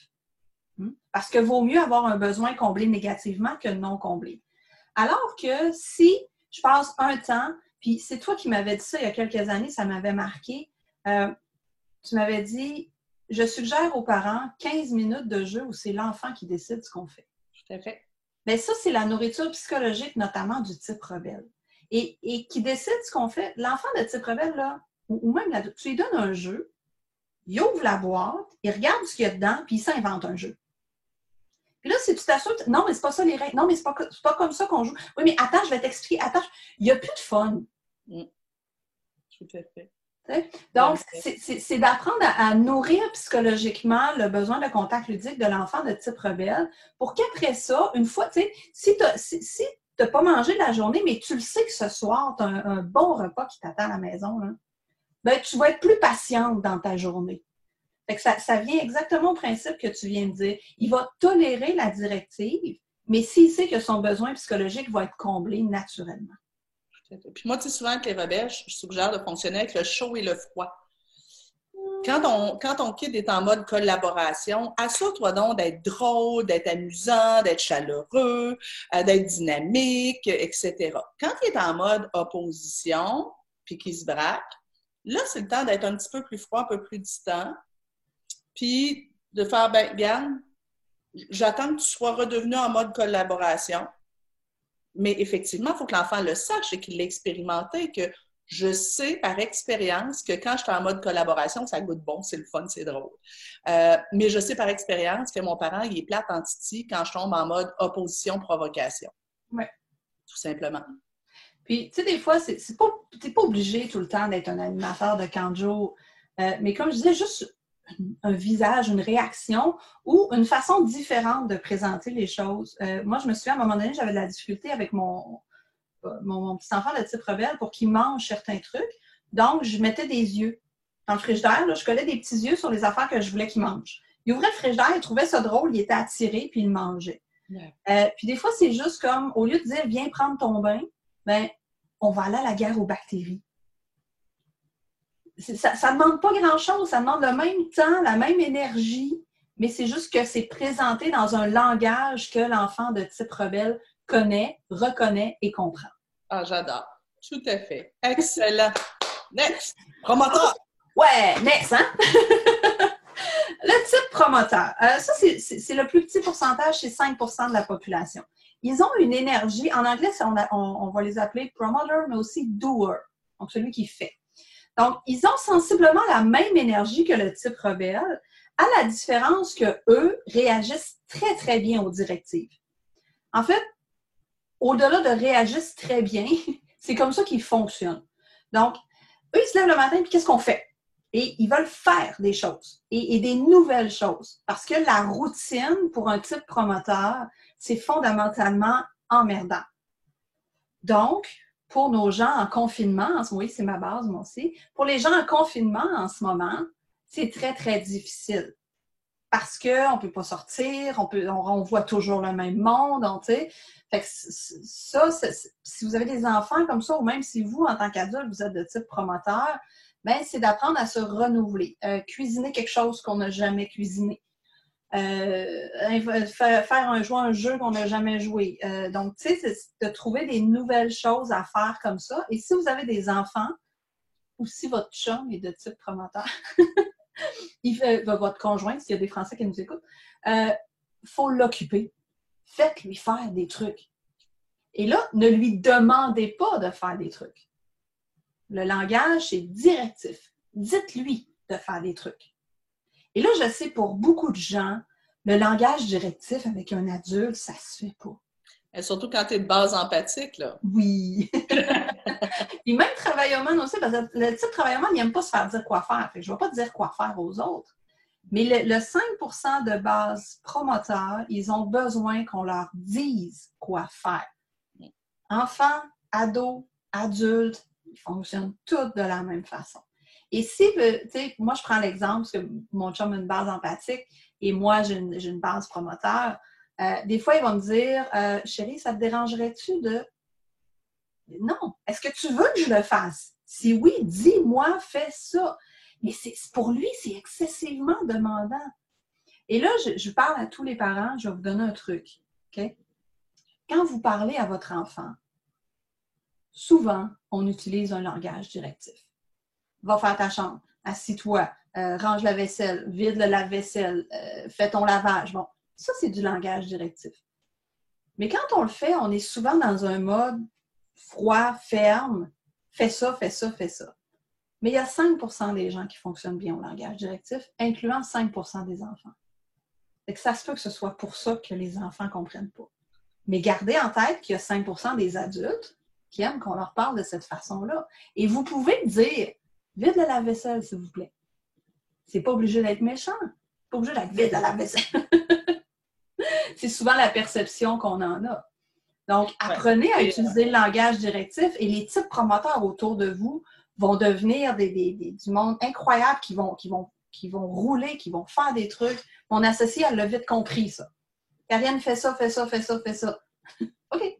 B: Hmm? Parce que vaut mieux avoir un besoin comblé négativement que non comblé. Alors que si je passe un temps puis c'est toi qui m'avais dit ça il y a quelques années, ça m'avait marqué. Euh, tu m'avais dit, je suggère aux parents 15 minutes de jeu où c'est l'enfant qui décide ce qu'on fait.
A: Tout à fait.
B: Mais ça, c'est la nourriture psychologique, notamment du type rebelle. Et, qui décide ce qu'on fait. L'enfant de type rebelle, là, ou, même la, tu lui donnes un jeu, il ouvre la boîte, il regarde ce qu'il y a dedans, puis il s'invente un jeu. Puis là, si tu t'assures, non, mais c'est pas ça les règles. Non, mais c'est pas, pas comme ça qu'on joue. Oui, mais attends, je vais t'expliquer. Attends, il n'y a plus de fun. Mm.
A: Tout à fait.
B: Donc, c'est d'apprendre à, nourrir psychologiquement le besoin de contact ludique de l'enfant de type rebelle pour qu'après ça, une fois, tu sais, si tu n'as si, pas mangé la journée, mais tu le sais que ce soir, tu as un, bon repas qui t'attend à la maison, là, ben, tu vas être plus patiente dans ta journée ça, vient exactement au principe que tu viens de dire. Il va tolérer la directive, mais s'il sait que son besoin psychologique va être comblé naturellement.
A: Puis moi, tu sais, souvent avec les rebelles, je suggère de fonctionner avec le chaud et le froid. Quand on, quand on kid est en mode collaboration, assure-toi donc d'être drôle, d'être amusant, d'être chaleureux, euh, d'être dynamique, etc. Quand il est en mode opposition, puis qu'il se braque, là, c'est le temps d'être un petit peu plus froid, un peu plus distant, puis de faire, ben, j'attends que tu sois redevenu en mode collaboration. Mais effectivement, il faut que l'enfant le sache et qu'il l'ait expérimenté, que je sais par expérience que quand je suis en mode collaboration, ça goûte bon, c'est le fun, c'est drôle. Euh, mais je sais par expérience que mon parent, il est plate en titi quand je tombe en mode opposition-provocation.
B: Oui.
A: Tout simplement.
B: Puis, tu sais, des fois, c'est pas, pas obligé tout le temps d'être un animateur de canjo. Euh, mais comme je disais, juste un visage, une réaction ou une façon différente de présenter les choses. Euh, moi, je me souviens, à un moment donné, j'avais de la difficulté avec mon, mon, petit enfant de type rebelle pour qu'il mange certains trucs. Donc, je mettais des yeux. Dans le frigidaire, là, je collais des petits yeux sur les affaires que je voulais qu'il mange. Il ouvrait le frigidaire, il trouvait ça drôle, il était attiré, puis il mangeait. Euh, puis des fois, c'est juste comme, au lieu de dire, viens prendre ton bain, ben, on va aller à la guerre aux bactéries. ça ne demande pas grand-chose, ça demande le même temps, la même énergie, mais c'est juste que c'est présenté dans un langage que l'enfant de type rebelle connaît, reconnaît et comprend.
A: Ah, j'adore. Tout à fait. Excellent. Next. Promoteur.
B: Ouais, next, hein? le type promoteur. Euh, ça, c'est le plus petit pourcentage, c'est 5% de la population. Ils ont une énergie, en anglais, on, va les appeler promoter, mais aussi doer, donc celui qui fait. Donc, ils ont sensiblement la même énergie que le type rebelle, à la différence que eux réagissent très, très bien aux directives. En fait, au-delà de réagissent très bien, c'est comme ça qu'ils fonctionnent. Donc, eux, ils se lèvent le matin, puis qu'est-ce qu'on fait? Et ils veulent faire des choses et, des nouvelles choses. Parce que la routine, pour un type promoteur, c'est fondamentalement emmerdant. Donc, pour nos gens en confinement, en ce moment, c'est ma base, moi aussi, pour les gens en confinement en ce moment, c'est très, très difficile. Parce qu'on ne peut pas sortir, on, peut, on, voit toujours le même monde, sais. Fait ça, si vous avez des enfants comme ça, ou même si vous, en tant qu'adulte, vous êtes de type promoteur, ben, c'est d'apprendre à se renouveler. Euh, cuisiner quelque chose qu'on n'a jamais cuisiné. Euh, faire, un, jouer un jeu qu'on n'a jamais joué. Euh, donc, tu sais, c'est de trouver des nouvelles choses à faire comme ça. Et si vous avez des enfants, ou si votre chum est de type promoteur, il votre conjoint, s'il y a des Français qui nous écoutent, il faut l'occuper. Faites-lui faire des trucs. Et là, ne lui demandez pas de faire des trucs. Le langage, c'est directif. Dites-lui de faire des trucs. Et là, je sais, pour beaucoup de gens, le langage directif avec un adulte, ça se fait pas.
A: Et surtout quand tu es de base empathique, là.
B: Oui. Et même travailleur aussi, parce que le type travailleur il n'aime pas se faire dire quoi faire. je ne vais pas dire quoi faire aux autres. Mais le, le 5% de base promoteur, ils ont besoin qu'on leur dise quoi faire. Enfants, ados, adultes, ils fonctionnent tous de la même façon. Et si, euh, tu sais, moi, je prends l'exemple, parce que mon chum a une base empathique et moi, j'ai une, base promoteur. Euh, des fois, ils vont me dire euh, Chérie, ça te dérangerait-tu de. Non. Est-ce que tu veux que je le fasse? Si oui, dis-moi, fais ça. Mais pour lui, c'est excessivement demandant. Et là, je, parle à tous les parents, je vais vous donner un truc. Quand vous parlez à votre enfant, souvent, on utilise un langage directif. Va faire ta chambre, assis-toi, euh, range la vaisselle, vide le lave-vaisselle, euh, fais ton lavage. Bon, ça, c'est du langage directif. Mais quand on le fait, on est souvent dans un mode froid, ferme, fais ça, fais ça, fais ça. Mais il y a 5% des gens qui fonctionnent bien au langage directif, incluant 5% des enfants. Et que ça se peut que ce soit pour ça que les enfants ne comprennent pas. Mais gardez en tête qu'il y a 5% des adultes qui aiment qu'on leur parle de cette façon-là. Et vous pouvez dire vide la lave-vaisselle, s'il vous plaît. C'est pas obligé d'être méchant. Pas obligé d'être vide la lave-vaisselle. c'est souvent la perception qu'on en a. Donc, apprenez à utiliser le langage directif et les types promoteurs autour de vous vont devenir des, du monde incroyable qui vont, qui, vont, qui vont rouler, qui vont faire des trucs. On associe à le vite compris, ça. Karine, fait ça, fait ça, fait ça, fait ça. OK?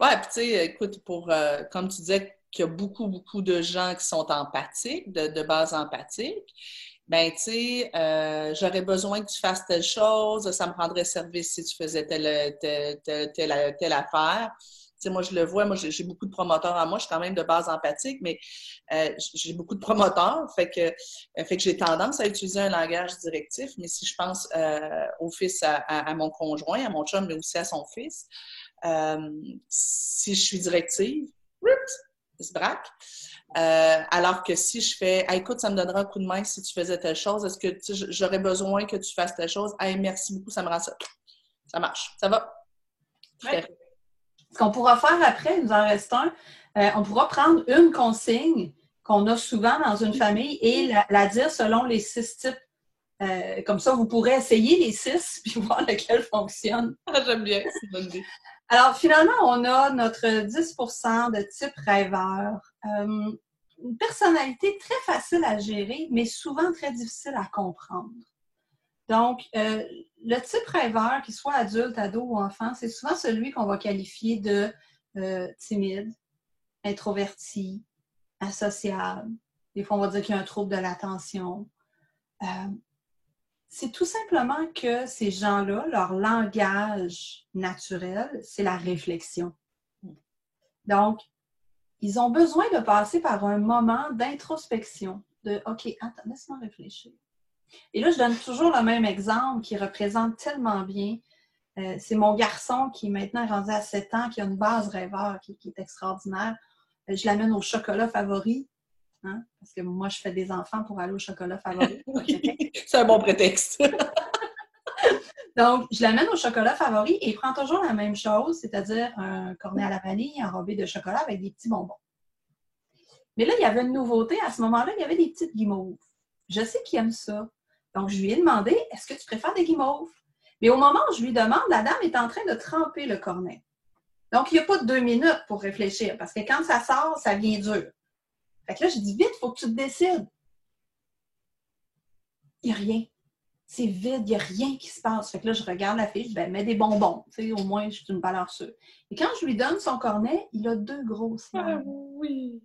A: Ouais, puis tu sais, écoute, pour, euh, comme tu disais, qu'il y a beaucoup, beaucoup de gens qui sont empathiques, de, base empathique, ben tu sais, euh, j'aurais besoin que tu fasses telle chose, ça me rendrait service si tu faisais telle, telle, telle, telle, affaire. Tu sais, moi, je le vois, moi, j'ai beaucoup de promoteurs à moi, je suis quand même de base empathique, mais euh, j'ai beaucoup de promoteurs, fait que, fait que j'ai tendance à utiliser un langage directif, mais si je pense au fils à, à, mon conjoint, à mon chum, mais aussi à son fils, euh, si je suis directive, il se braque. Euh, alors que si je fais écoute, ça me donnerait un coup de main si tu faisais telle chose, est-ce que j'aurais besoin que tu fasses telle chose? Merci beaucoup, ça me rend ça. Ça marche. Ça va?
B: Ce qu'on pourra faire après, il nous en reste un, euh, on pourra prendre une consigne qu'on a souvent dans une famille et la, dire selon les six types. Comme ça, vous pourrez essayer les six puis voir lequel fonctionne.
A: J'aime bien, c'est une bonne idée.
B: Alors, finalement, on a notre 10% de type rêveur. Euh, une personnalité très facile à gérer, mais souvent très difficile à comprendre. Donc, euh, le type rêveur, qu'il soit adulte, ado ou enfant, c'est souvent celui qu'on va qualifier de euh, timide, introverti, associable. Des fois, on va dire qu'il y a un trouble de l'attention. Euh, c'est tout simplement que ces gens-là, leur langage naturel, c'est la réflexion. Donc, ils ont besoin de passer par un moment d'introspection, de OK, attends, laisse-moi réfléchir. Et là, je donne toujours le même exemple qui représente tellement bien. Euh, c'est mon garçon qui est maintenant rendu à 7 ans, qui a une base rêveur qui, est extraordinaire. Euh, je l'amène au chocolat favori. Hein, parce que moi, je fais des enfants pour aller au chocolat favori.
A: c'est un bon prétexte.
B: Donc, je l'amène au chocolat favori et il prend toujours la même chose, c'est-à-dire un cornet à la vanille enrobé de chocolat avec des petits bonbons. Mais là, il y avait une nouveauté. À ce moment-là, il y avait des petites guimauves. Je sais qu'il aime ça. Donc, je lui ai demandé est-ce que tu préfères des guimauves? Mais au moment où je lui demande, la dame est en train de tremper le cornet. Donc, il n'y a pas deux minutes pour réfléchir parce que quand ça sort, ça vient dur. Fait que là, je dis vite, il faut que tu te décides. Il n'y a rien. C'est vide, il n'y a rien qui se passe. Fait que là, je regarde la fille, je dis, ben, mets des bonbons. Tu sais, au moins, je suis une valeur sûre. Et quand je lui donne son cornet, il a deux grosses
A: Ah oui.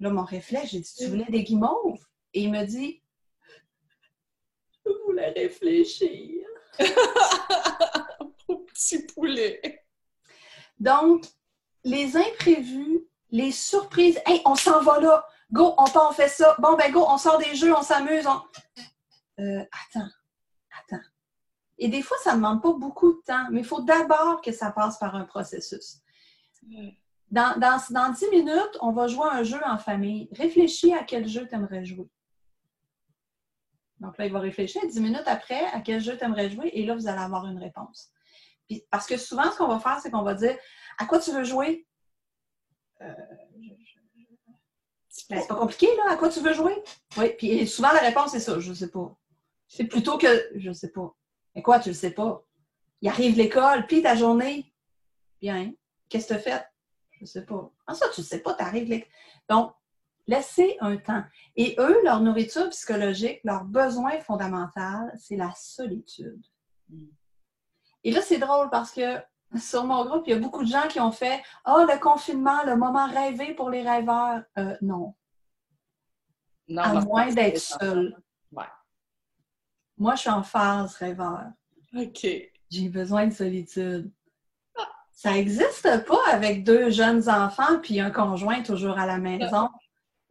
B: Là, mon réflexe, j'ai dit, tu voulais des guimauves? Et il me dit, je voulais réfléchir.
A: petit poulet.
B: Donc, les imprévus, les surprises, hey, on s'en va là, go, on part, on fait ça, bon, ben go, on sort des jeux, on s'amuse. Euh, attends, attends. Et des fois, ça ne demande pas beaucoup de temps, mais il faut d'abord que ça passe par un processus. Dans, dans, dans 10 minutes, on va jouer un jeu en famille. Réfléchis à quel jeu tu aimerais jouer. Donc là, il va réfléchir 10 minutes après à quel jeu tu aimerais jouer et là, vous allez avoir une réponse. parce que souvent, ce qu'on va faire, c'est qu'on va dire À quoi tu veux jouer euh, ben, C'est pas compliqué, là. À quoi tu veux jouer? Oui, puis souvent, la réponse est ça Je sais pas. C'est plutôt que je sais pas. Mais quoi, tu le sais pas? Il arrive l'école, puis ta journée. Bien. Qu'est-ce que tu as fait? Je sais pas. Ah, ça, tu sais pas, tu arrives l'école. Donc, Laissez un temps. Et eux, leur nourriture psychologique, leur besoin fondamental, c'est la solitude. Et là, c'est drôle parce que sur mon groupe, il y a beaucoup de gens qui ont fait Oh, le confinement, le moment rêvé pour les rêveurs. Euh, non. non. À moins d'être seul. Moi, je suis en phase rêveur.
A: OK.
B: J'ai besoin de solitude. Ça n'existe pas avec deux jeunes enfants puis un conjoint toujours à la maison.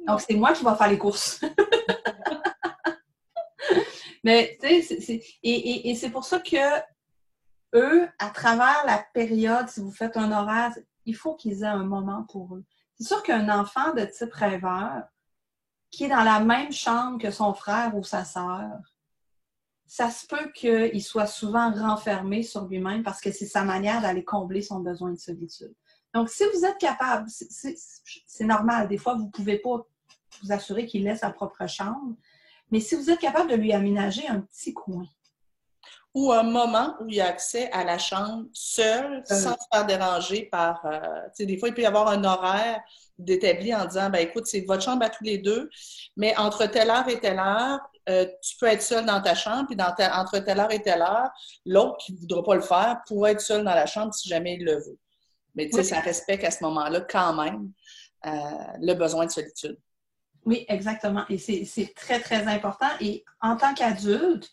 B: Donc, c'est moi qui vais faire les courses. Mais, tu sais, et, c'est pour ça que eux, à travers la période, si vous faites un horaire, il faut qu'ils aient un moment pour eux. C'est sûr qu'un enfant de type rêveur, qui est dans la même chambre que son frère ou sa sœur, ça se peut qu'il soit souvent renfermé sur lui-même parce que c'est sa manière d'aller combler son besoin de solitude. Donc, si vous êtes capable, c'est normal, des fois, vous ne pouvez pas vous assurer qu'il laisse sa propre chambre. Mais si vous êtes capable de lui aménager un petit coin.
A: Ou un moment où il a accès à la chambre seul, euh. sans se faire déranger par. Euh, tu sais, des fois, il peut y avoir un horaire d'établi en disant ben écoute, c'est votre chambre à tous les deux, mais entre telle heure et telle heure, euh, tu peux être seul dans ta chambre, puis dans entre telle heure et telle heure, l'autre qui ne voudra pas le faire pourra être seul dans la chambre si jamais il le veut. Mais tu sais, ça respecte à ce moment-là quand même le besoin de solitude.
B: Oui, exactement. Et c'est très, très important. Et en tant qu'adulte,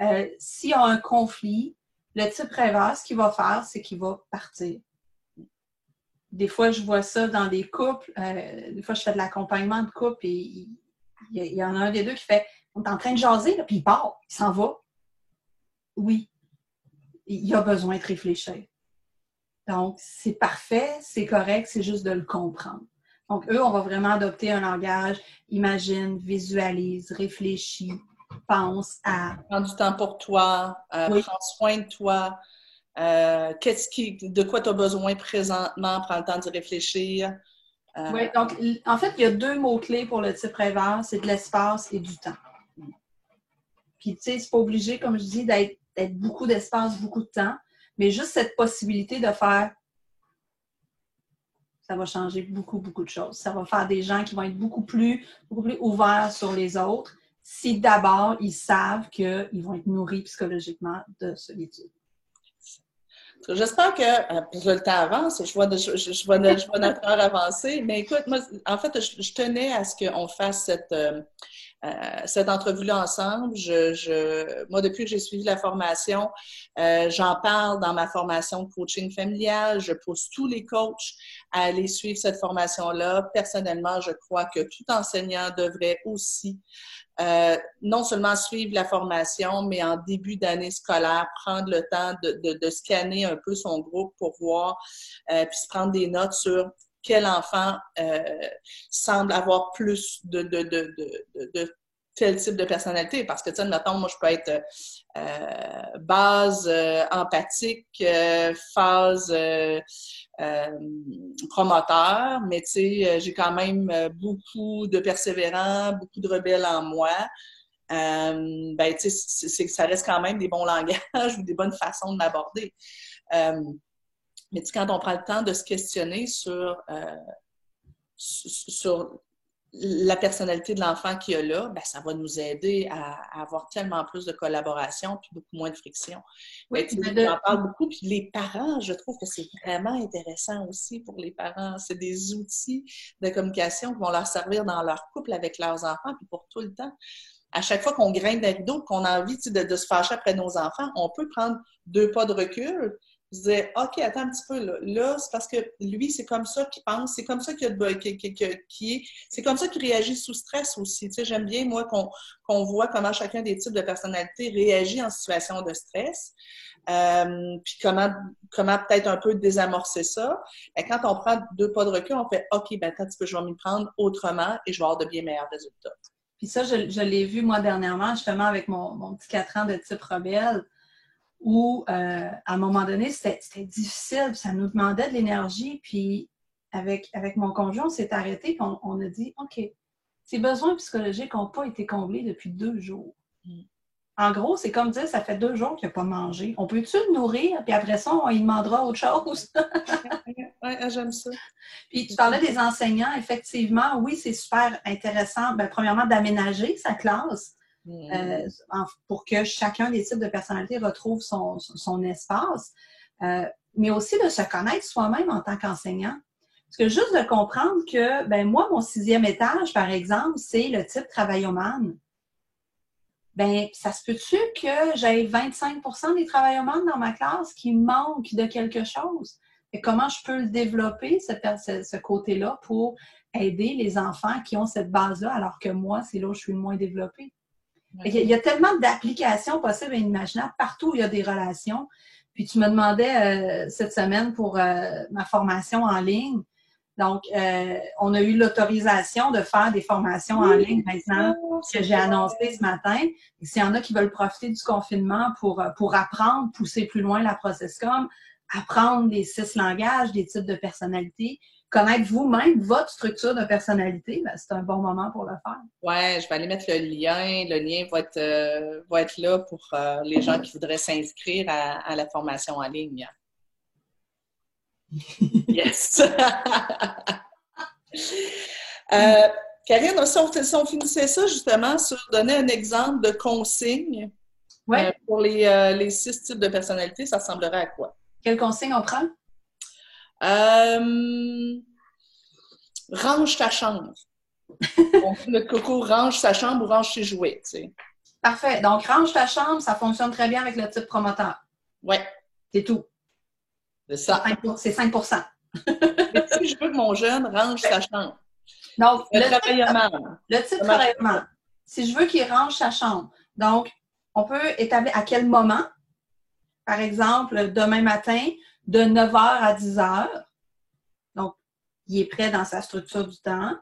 B: euh, s'il y a un conflit, le type rêveur, ce qu'il va faire, c'est qu'il va partir. Des fois, je vois ça dans des couples. Euh, des fois, je fais de l'accompagnement de couple et il y, en a un des deux qui fait On est en train de jaser, puis il part, il s'en va. Oui, il a besoin de réfléchir. Donc, c'est parfait, c'est correct, c'est juste de le comprendre. Donc, eux, on va vraiment adopter un langage imagine, visualise, réfléchit, pense à.
A: Prends du temps pour toi, euh, prends soin de toi. Euh, qu'est-ce qui, de quoi tu as besoin présentement? Prends le temps d'y réfléchir.
B: Euh, oui, donc en fait, il y a deux mots-clés pour le type rêveur, c'est de l'espace et du temps. Puis, tu sais, c'est pas obligé, comme je dis, d'être beaucoup d'espace, beaucoup de temps, mais juste cette possibilité de faire ça va changer beaucoup, beaucoup de choses. Ça va faire des gens qui vont être beaucoup plus, ouverts sur les autres si d'abord ils savent qu'ils vont être nourris psychologiquement de solitude.
A: J'espère que euh, le temps avance, je vois, je, je, vois, notre heure avancer, mais écoute, moi, en fait, je, tenais à ce qu'on fasse cette, euh, euh, cette entrevue-là ensemble. Je, moi, depuis que j'ai suivi la formation, j'en parle dans ma formation de coaching familial. Je pousse tous les coachs à aller suivre cette formation-là. Personnellement, je crois que tout enseignant devrait aussi euh, non seulement suivre la formation, mais en début d'année scolaire, prendre le temps de, scanner un peu son groupe pour voir, euh, puis se prendre des notes sur quel enfant euh, semble avoir plus de, tel type de personnalité. Parce que, tu sais, mettons, moi, je peux être base empathique, phase euh, promoteur, mais tu sais, euh, j'ai quand même euh, beaucoup de persévérants, beaucoup de rebelles en moi. Euh, ben, tu sais, ça reste quand même des bons langages ou des bonnes façons de m'aborder. Mais tu quand on prend le temps de se questionner sur, sur la personnalité de l'enfant qu'il y a là, ben, ça va nous aider à, avoir tellement plus de collaboration puis beaucoup moins de friction. Oui, J'en parle beaucoup. Puis les parents, je trouve que c'est vraiment intéressant aussi pour les parents. C'est des outils de communication qui vont leur servir dans leur couple avec leurs enfants puis pour tout le temps. À chaque fois qu'on grimpe des rideaux, qu'on a envie de, de, se fâcher après nos enfants, on peut prendre deux pas de recul je disais, OK, attends un petit peu, là, là c'est parce que lui, c'est comme ça qu'il pense, c'est comme ça qu'il est, c'est comme ça qu'il réagit sous stress aussi. Tu sais, j'aime bien, moi, qu'on voit comment chacun des types de personnalités réagit en situation de stress. Euh, puis comment, comment peut-être un peu désamorcer ça. Et quand on prend deux pas de recul, on fait OK, ben attends un petit peu, je vais m'y prendre autrement et je vais avoir de bien meilleurs résultats.
B: Puis ça, je, l'ai vu moi dernièrement, justement, avec mon, mon petit 4 ans de type rebelle où, euh, à un moment donné, c'était difficile, ça nous demandait de l'énergie. Puis, avec, avec mon conjoint, on s'est arrêté, puis on, a dit OK, ces besoins psychologiques n'ont pas été comblés depuis deux jours. Mm. En gros, c'est comme dire ça fait deux jours qu'il n'a pas mangé. On peut-tu le nourrir, puis après ça, on lui demandera autre chose?
A: oui, j'aime ça.
B: Puis tu parlais des enseignants, effectivement, oui, c'est super intéressant. Ben, premièrement, d'aménager sa classe. Euh, pour que chacun des types de personnalités retrouve son, son, espace, euh, mais aussi de se connaître soi-même en tant qu'enseignant. Parce que juste de comprendre que, ben moi, mon sixième étage, par exemple, c'est le type travaillomane. Ben, ça se peut-tu que j'ai 25% des travaillomanes dans ma classe qui manquent de quelque chose? Et comment je peux le développer, ce, ce côté-là, pour aider les enfants qui ont cette base-là, alors que moi, c'est là où je suis le moins développée? Il y a tellement d'applications possibles et imaginables partout où il y a des relations. Puis tu me demandais euh, cette semaine pour euh, ma formation en ligne. Donc, euh, on a eu l'autorisation de faire des formations en ligne maintenant que j'ai annoncé ce matin. S'il y en a qui veulent profiter du confinement pour, pour apprendre, pousser plus loin la process-com, apprendre les six langages, des types de personnalités, connaître vous-même votre structure de personnalité, ben, c'est un bon moment pour le faire.
A: Oui, je vais aller mettre le lien. Le lien va être, euh, va être là pour euh, les gens qui voudraient s'inscrire à, la formation en ligne. yes! euh, Karine, si on, finissait ça justement sur donner un exemple de consigne pour les, les six types de personnalités, ça ressemblerait à quoi?
B: Quelle consigne on prend?
A: Euh, range ta chambre. Donc, le coco range sa chambre ou range ses jouets.
B: Parfait. Donc, range ta chambre, ça fonctionne très bien avec le type promoteur.
A: Oui.
B: C'est tout.
A: C'est ça.
B: C'est 5
A: Mais si je veux que mon jeune range sa chambre.
B: Donc, le, type, le type travaillement. Si je veux qu'il range sa chambre, donc, on peut établir à quel moment, par exemple, demain matin, de 9h à 10h. Donc, il est prêt dans sa structure du temps.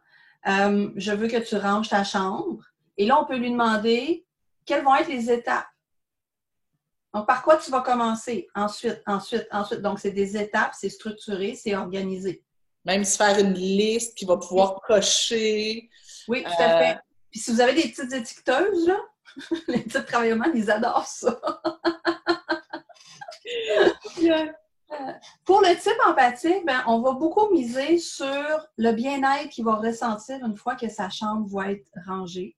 B: Euh, je veux que tu ranges ta chambre. Et là, on peut lui demander quelles vont être les étapes. Donc, par quoi tu vas commencer? Ensuite, ensuite, ensuite. Donc, c'est des étapes, c'est structuré, c'est organisé.
A: Même se faire une liste qui va pouvoir cocher.
B: Oui, tout à fait. Euh, Puis si vous avez des petites étiqueteuses, là, les petits travailleurs, ils adorent ça. Pour le type empathique, ben, on va beaucoup miser sur le bien-être qu'il va ressentir une fois que sa chambre va être rangée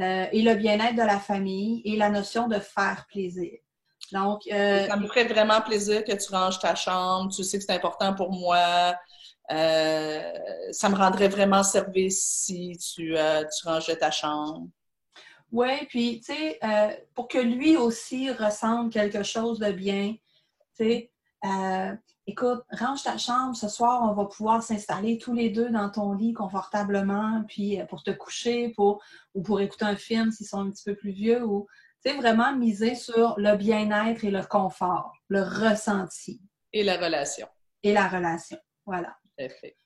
B: euh, et le bien-être de la famille et la notion de faire plaisir.
A: Donc, euh, ça me ferait vraiment plaisir que tu ranges ta chambre. Tu sais que c'est important pour moi. Euh, ça me rendrait vraiment service si tu, euh, tu rangeais ta chambre.
B: Oui, puis, tu sais, pour que lui aussi ressente quelque chose de bien, tu sais, écoute, range ta chambre, ce soir, on va pouvoir s'installer tous les deux dans ton lit confortablement, puis pour te coucher, pour, ou pour écouter un film s'ils sont un petit peu plus vieux, ou c'est vraiment miser sur le bien-être et le confort, le ressenti.
A: Et la relation.
B: Et la relation, voilà.
A: Fait.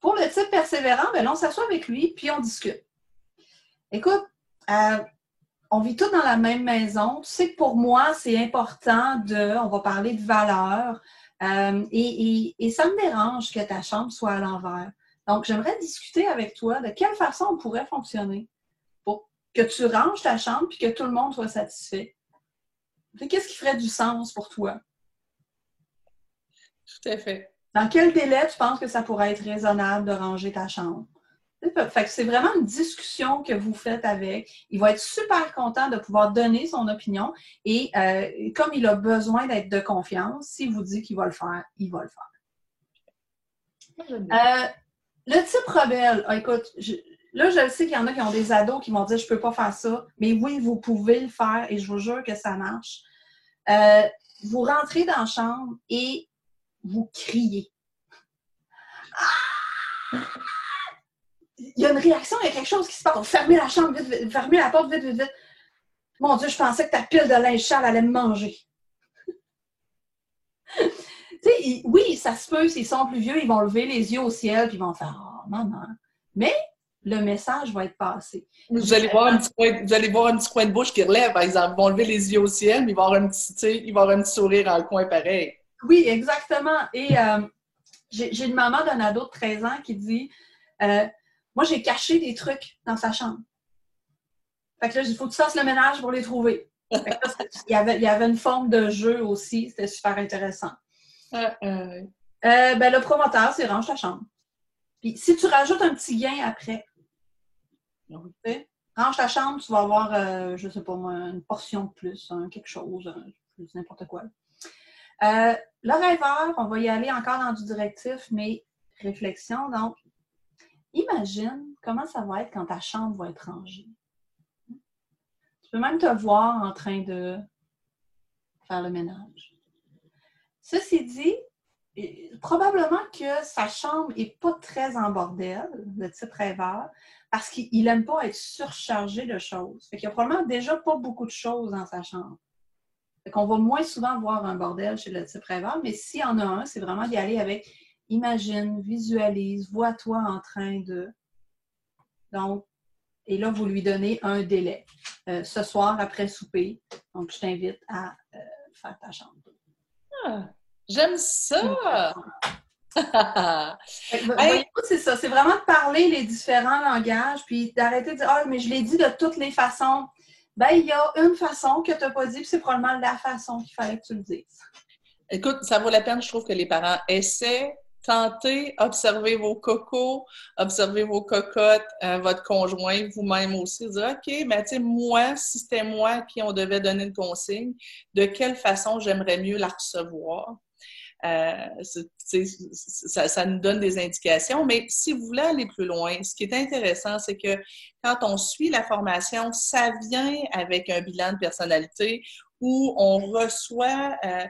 B: Pour le type persévérant, ben on s'assoit avec lui, puis on discute. Écoute, euh, on vit tous dans la même maison. Tu sais que pour moi, c'est important de, on va parler de valeurs, euh, et, et, ça me dérange que ta chambre soit à l'envers. Donc, j'aimerais discuter avec toi de quelle façon on pourrait fonctionner que tu ranges ta chambre puis que tout le monde soit satisfait. Qu'est-ce qui ferait du sens pour toi?
A: Tout à fait.
B: Dans quel délai tu penses que ça pourrait être raisonnable de ranger ta chambre? Fait que c'est vraiment une discussion que vous faites avec. Il va être super content de pouvoir donner son opinion et euh, comme il a besoin d'être de confiance, s'il vous dit qu'il va le faire, il va le faire. Euh, le type rebelle, ah, écoute, je, Là, je sais qu'il y en a qui ont des ados qui vont dire je peux pas faire ça, mais oui, vous pouvez le faire et je vous jure que ça marche. Euh, vous rentrez dans la chambre et vous criez. Ah! Il y a une réaction, il y a quelque chose qui se passe. Fermez la chambre vite, vite fermez la porte vite, vite, vite. Mon Dieu, je pensais que ta pile de linge sale allait me manger. oui, ça se peut, s'ils sont plus vieux, ils vont lever les yeux au ciel et ils vont faire Oh, maman. Mais le message va être passé.
A: Vous allez, voir un petit coin, vous allez voir un petit coin de bouche qui relève, par exemple. Ils vont lever les yeux au ciel, mais ils vont avoir un petit, ils vont avoir un petit sourire dans le coin pareil.
B: Oui, exactement. Et euh, j'ai une maman d'un ado de 13 ans qui dit euh, Moi, j'ai caché des trucs dans sa chambre. Fait que là, il faut que tu fasses le ménage pour les trouver. il, y avait, il y avait une forme de jeu aussi. C'était super intéressant.
A: Euh, euh
B: ben, le promoteur, c'est range ta chambre. Puis si tu rajoutes un petit gain après, Range ta chambre, tu vas avoir, euh, je ne sais pas moi, une portion de plus, quelque chose, n'importe quoi. Le rêveur, on va y aller encore dans du directif, mais réflexion. Donc, imagine comment ça va être quand ta chambre va être rangée. Tu peux même te voir en train de faire le ménage. Ceci dit, probablement que sa chambre n'est pas très en bordel, le type rêveur, parce qu'il n'aime pas être surchargé de choses. Fait qu'il y a probablement déjà pas beaucoup de choses dans sa chambre. Fait qu'on va moins souvent voir un bordel chez le type rêveur, mais s'il y en a un, c'est vraiment d'y aller avec imagine, visualise, vois-toi en train de. Donc, et là, vous lui donnez un délai. Euh, ce soir, après souper, donc je t'invite à euh, faire ta chambre.
A: Ah, j'aime ça!
B: c'est ça. C'est vraiment de parler les différents langages, puis d'arrêter de dire Ah, mais je l'ai dit de toutes les façons. Ben, il y a une façon que tu n'as pas dit, puis c'est probablement la façon qu'il fallait que tu le dises.
A: Écoute, ça vaut la peine, je trouve, que les parents essaient, tentez, observez vos cocos, observez vos cocottes, euh, votre conjoint, vous-même aussi. Dire, OK, mais tu moi, si c'était moi qui on devait donner une consigne, de quelle façon j'aimerais mieux la recevoir? Euh, ça, nous donne des indications. Mais si vous voulez aller plus loin, ce qui est intéressant, c'est que quand on suit la formation, ça vient avec un bilan de personnalité où on reçoit, euh,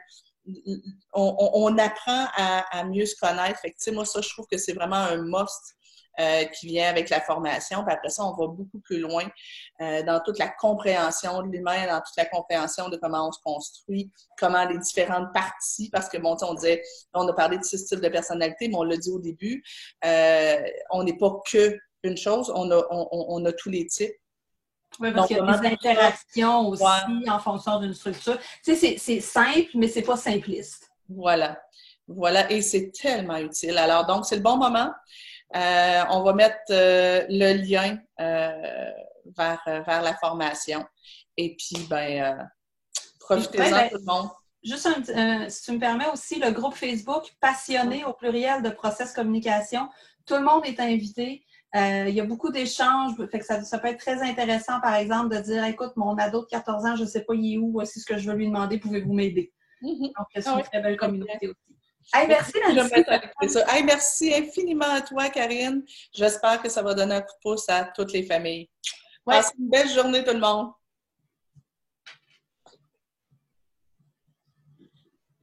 A: on, apprend à, mieux se connaître. Fait moi, ça, je trouve que c'est vraiment un must euh, qui vient avec la formation. Après ça, on va beaucoup plus loin euh, dans toute la compréhension de l'humain, dans toute la compréhension de comment on se construit, comment les différentes parties, parce que bon, on disait, on a parlé de six types de personnalité, mais on l'a dit au début, euh, on n'est pas que une chose, on a, on, a tous les types.
B: Oui, parce qu'il y a des interactions aussi en fonction d'une structure. Tu sais, c'est simple, mais c'est pas simpliste.
A: Voilà. Voilà, et c'est tellement utile. Alors, donc, c'est le bon moment. Euh, on va mettre euh, le lien euh, vers, vers la formation. Et puis, ben, profitez-en ben, tout le monde.
B: Juste si tu me permets aussi, le groupe Facebook passionné au pluriel de process communication, tout le monde est invité. Euh, il y a beaucoup d'échanges, fait que ça, ça, peut être très intéressant, par exemple, de dire écoute, mon ado de 14 ans, je ne sais pas il est où, voici ce que je veux lui demander, pouvez-vous m'aider? Mm-hmm. Donc, c'est une ah très belle communauté aussi. Hey, merci,
A: Nancy. Hey, merci infiniment à toi, Karine. J'espère que ça va donner un coup de pouce à toutes les familles. Passez une belle journée, tout le monde.